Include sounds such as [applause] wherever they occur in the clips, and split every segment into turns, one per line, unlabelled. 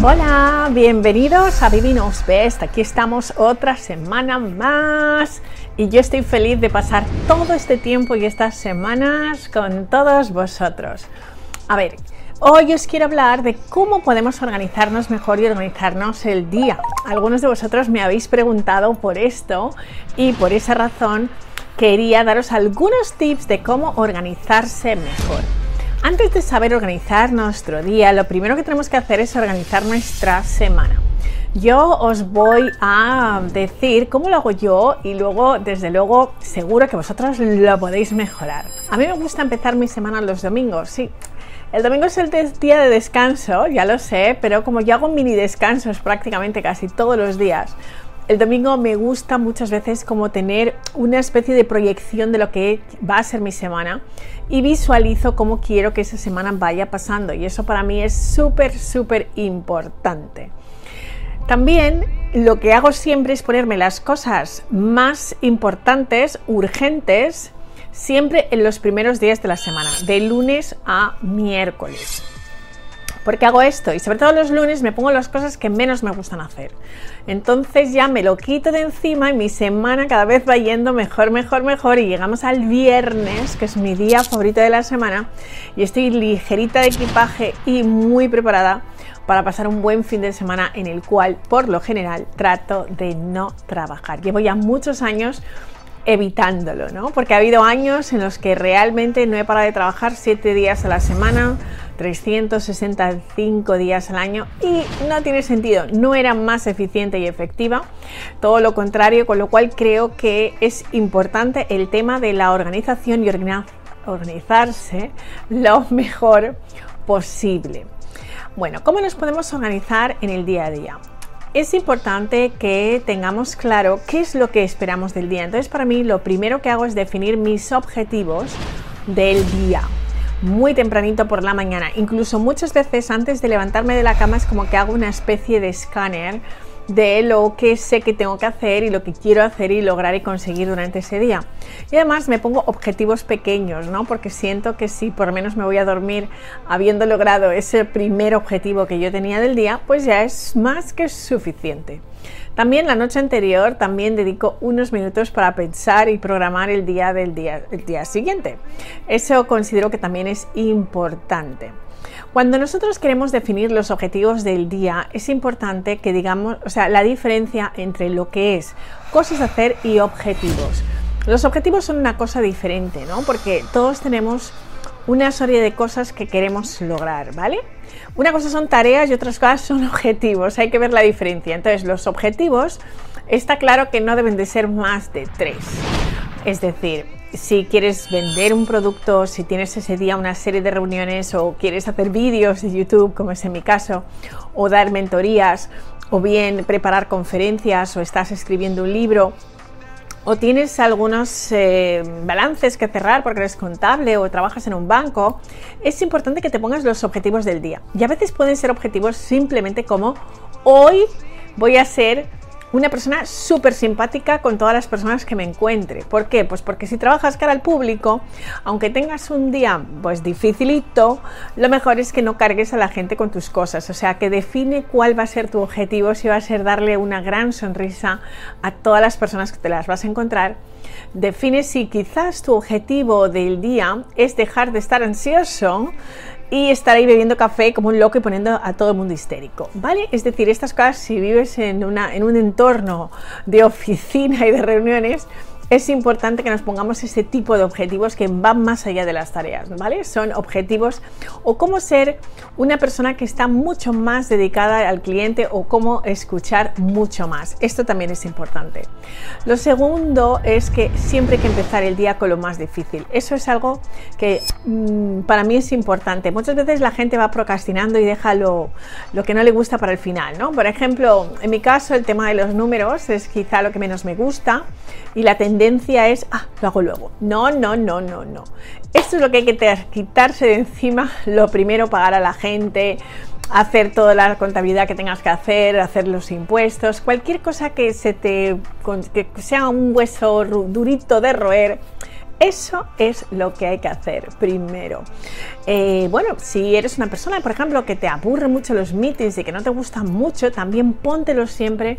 Hola, bienvenidos a Vivinos Best. Aquí estamos otra semana más y yo estoy feliz de pasar todo este tiempo y estas semanas con todos vosotros. A ver, hoy os quiero hablar de cómo podemos organizarnos mejor y organizarnos el día. Algunos de vosotros me habéis preguntado por esto y por esa razón quería daros algunos tips de cómo organizarse mejor. Antes de saber organizar nuestro día, lo primero que tenemos que hacer es organizar nuestra semana. Yo os voy a decir cómo lo hago yo y luego, desde luego, seguro que vosotros lo podéis mejorar. A mí me gusta empezar mi semana los domingos, sí. El domingo es el día de descanso, ya lo sé, pero como yo hago mini descansos prácticamente casi todos los días, el domingo me gusta muchas veces como tener una especie de proyección de lo que va a ser mi semana y visualizo cómo quiero que esa semana vaya pasando y eso para mí es súper, súper importante. También lo que hago siempre es ponerme las cosas más importantes, urgentes, siempre en los primeros días de la semana, de lunes a miércoles. ¿Por qué hago esto? Y sobre todo los lunes me pongo las cosas que menos me gustan hacer. Entonces ya me lo quito de encima y mi semana cada vez va yendo mejor, mejor, mejor. Y llegamos al viernes, que es mi día favorito de la semana, y estoy ligerita de equipaje y muy preparada para pasar un buen fin de semana en el cual, por lo general, trato de no trabajar. Llevo ya muchos años evitándolo, ¿no? Porque ha habido años en los que realmente no he parado de trabajar siete días a la semana, 365 días al año y no tiene sentido, no era más eficiente y efectiva, todo lo contrario, con lo cual creo que es importante el tema de la organización y organizarse lo mejor posible. Bueno, ¿cómo nos podemos organizar en el día a día? es importante que tengamos claro qué es lo que esperamos del día. Entonces, para mí, lo primero que hago es definir mis objetivos del día. Muy tempranito por la mañana. Incluso muchas veces antes de levantarme de la cama es como que hago una especie de escáner de lo que sé que tengo que hacer y lo que quiero hacer y lograr y conseguir durante ese día. Y además me pongo objetivos pequeños, ¿no? Porque siento que si por lo menos me voy a dormir habiendo logrado ese primer objetivo que yo tenía del día, pues ya es más que suficiente. También la noche anterior también dedico unos minutos para pensar y programar el día del día, el día siguiente. Eso considero que también es importante. Cuando nosotros queremos definir los objetivos del día, es importante que digamos, o sea, la diferencia entre lo que es cosas a hacer y objetivos. Los objetivos son una cosa diferente, ¿no? Porque todos tenemos una serie de cosas que queremos lograr, ¿vale? Una cosa son tareas y otras cosas son [laughs] objetivos, hay que ver la diferencia. Entonces, los objetivos está claro que no deben de ser más de tres. Es decir, si quieres vender un producto, si tienes ese día una serie de reuniones o quieres hacer vídeos de YouTube, como es en mi caso, o dar mentorías, o bien preparar conferencias, o estás escribiendo un libro, o tienes algunos eh, balances que cerrar porque eres contable o trabajas en un banco, es importante que te pongas los objetivos del día. Y a veces pueden ser objetivos simplemente como hoy voy a ser una persona súper simpática con todas las personas que me encuentre. ¿Por qué? Pues porque si trabajas cara al público, aunque tengas un día pues dificilito, lo mejor es que no cargues a la gente con tus cosas. O sea, que define cuál va a ser tu objetivo, si va a ser darle una gran sonrisa a todas las personas que te las vas a encontrar. Define si quizás tu objetivo del día es dejar de estar ansioso y estar ahí bebiendo café como un loco y poniendo a todo el mundo histérico, ¿vale? Es decir, estas cosas, si vives en, una, en un entorno de oficina y de reuniones, es importante que nos pongamos ese tipo de objetivos que van más allá de las tareas, ¿vale? Son objetivos o cómo ser una persona que está mucho más dedicada al cliente o cómo escuchar mucho más. Esto también es importante. Lo segundo es que siempre hay que empezar el día con lo más difícil. Eso es algo que mm, para mí es importante. Muchas veces la gente va procrastinando y deja lo, lo que no le gusta para el final, ¿no? Por ejemplo, en mi caso el tema de los números es quizá lo que menos me gusta y la tendencia es, ah, lo hago luego. No, no, no, no, no. Esto es lo que hay que quitarse de encima. Lo primero, pagar a la gente, hacer toda la contabilidad que tengas que hacer, hacer los impuestos, cualquier cosa que se te que sea un hueso durito de roer Eso es lo que hay que hacer primero. Eh, bueno, si eres una persona, por ejemplo, que te aburre mucho los meetings y que no te gustan mucho, también póntelos siempre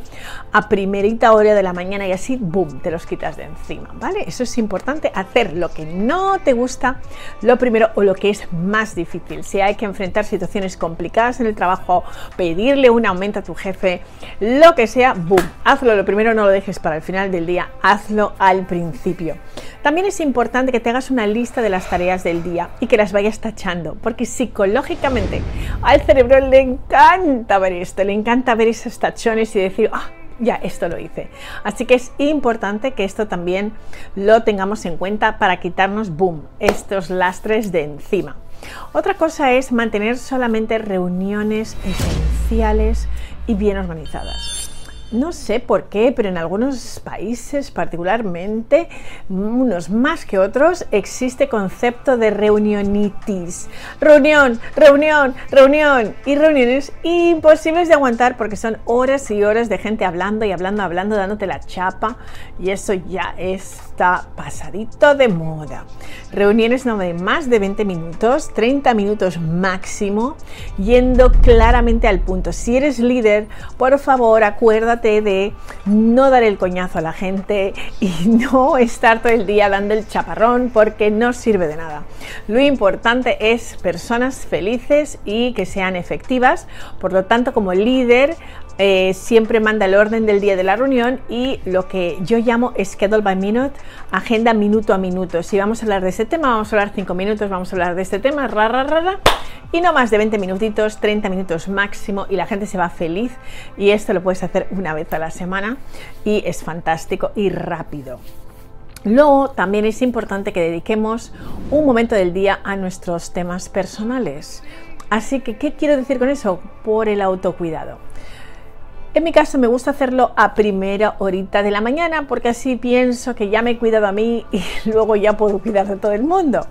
a primerita hora de la mañana y así, boom, te los quitas de encima, ¿vale? Eso es importante, hacer lo que no te gusta, lo primero o lo que es más difícil. Si hay que enfrentar situaciones complicadas en el trabajo, pedirle un aumento a tu jefe, lo que sea, boom, hazlo lo primero, no lo dejes para el final del día, hazlo al principio. También es importante que te hagas una lista de las tareas del día y que las vayas tachando, porque psicológicamente al cerebro le encanta ver esto, le encanta ver esos tachones y decir, ah, ya esto lo hice. Así que es importante que esto también lo tengamos en cuenta para quitarnos, boom, estos lastres de encima. Otra cosa es mantener solamente reuniones esenciales y bien organizadas. No sé por qué, pero en algunos países particularmente, unos más que otros, existe concepto de reunionitis. Reunión, reunión, reunión y reuniones imposibles de aguantar porque son horas y horas de gente hablando y hablando, hablando, dándote la chapa y eso ya pasadito de moda. Reuniones no de más de 20 minutos, 30 minutos máximo, yendo claramente al punto. Si eres líder, por favor, acuérdate de no dar el coñazo a la gente y [laughs] no estar todo el día dando el chaparrón porque no sirve de nada. Lo importante es personas felices y que sean efectivas. Por lo tanto, como líder, eh, siempre manda el orden del día de la reunión y lo que yo llamo schedule by minute, agenda minuto a minuto. Si vamos a hablar de este tema, vamos a hablar 5 minutos, vamos a hablar de este tema, ra, ra, ra, y no más de 20 minutitos, 30 minutos máximo y la gente se va feliz y esto lo puedes hacer una vez a la semana y es fantástico y rápido. Luego también es importante que dediquemos un momento del día a nuestros temas personales. Así que, ¿qué quiero decir con eso? Por el autocuidado. En mi caso me gusta hacerlo a primera horita de la mañana porque así pienso que ya me he cuidado a mí [laughs] y luego ya puedo cuidar de todo el mundo.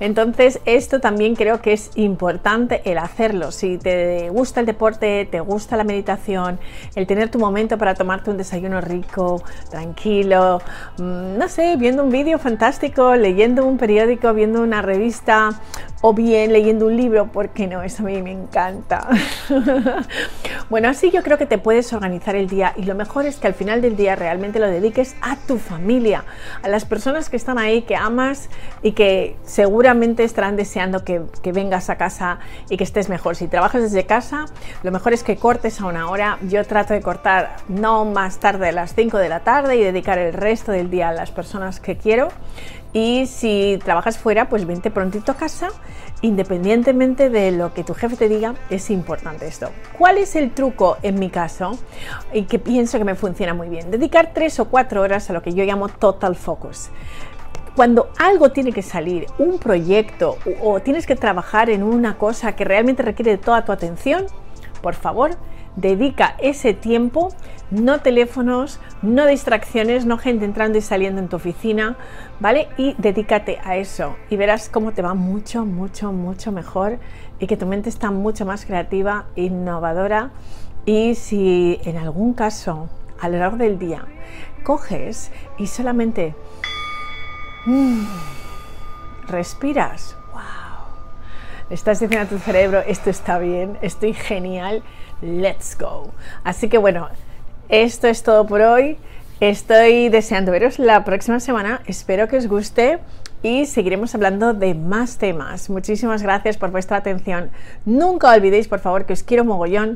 Entonces esto también creo que es importante el hacerlo. Si te gusta el deporte, te gusta la meditación, el tener tu momento para tomarte un desayuno rico, tranquilo, mm, no sé, viendo un vídeo fantástico, leyendo un periódico, viendo una revista o bien leyendo un libro, porque no, eso a mí me encanta. [laughs] bueno, así yo creo que te puedes organizar el día y lo mejor es que al final del día realmente lo dediques a tu familia, a las personas que están ahí, que amas y que seguramente estarán deseando que, que vengas a casa y que estés mejor. Si trabajas desde casa, lo mejor es que cortes a una hora. Yo trato de cortar no más tarde de las 5 de la tarde y dedicar el resto del día a las personas que quiero y si trabajas fuera, pues vente prontito a casa, independientemente de lo que tu jefe te diga, es importante esto. ¿Cuál es el truco en mi caso? Y que pienso que me funciona muy bien. Dedicar tres o cuatro horas a lo que yo llamo total focus cuando algo tiene que salir, un proyecto o, tienes que trabajar en una cosa que realmente requiere de toda tu atención, por favor, dedica ese tiempo, no teléfonos, no distracciones, no gente entrando y saliendo en tu oficina, ¿vale? Y dedícate a eso y verás cómo te va mucho, mucho, mucho mejor y que tu mente está mucho más creativa, innovadora y si en algún caso a lo largo del día coges y solamente mm, respiras, estás diciendo a tu cerebro, esto está bien, estoy genial, let's go. Así que bueno, esto es todo por hoy. Estoy deseando veros la próxima semana. Espero que os guste y seguiremos hablando de más temas. Muchísimas gracias por vuestra atención. Nunca olvidéis, por favor, que os quiero mogollón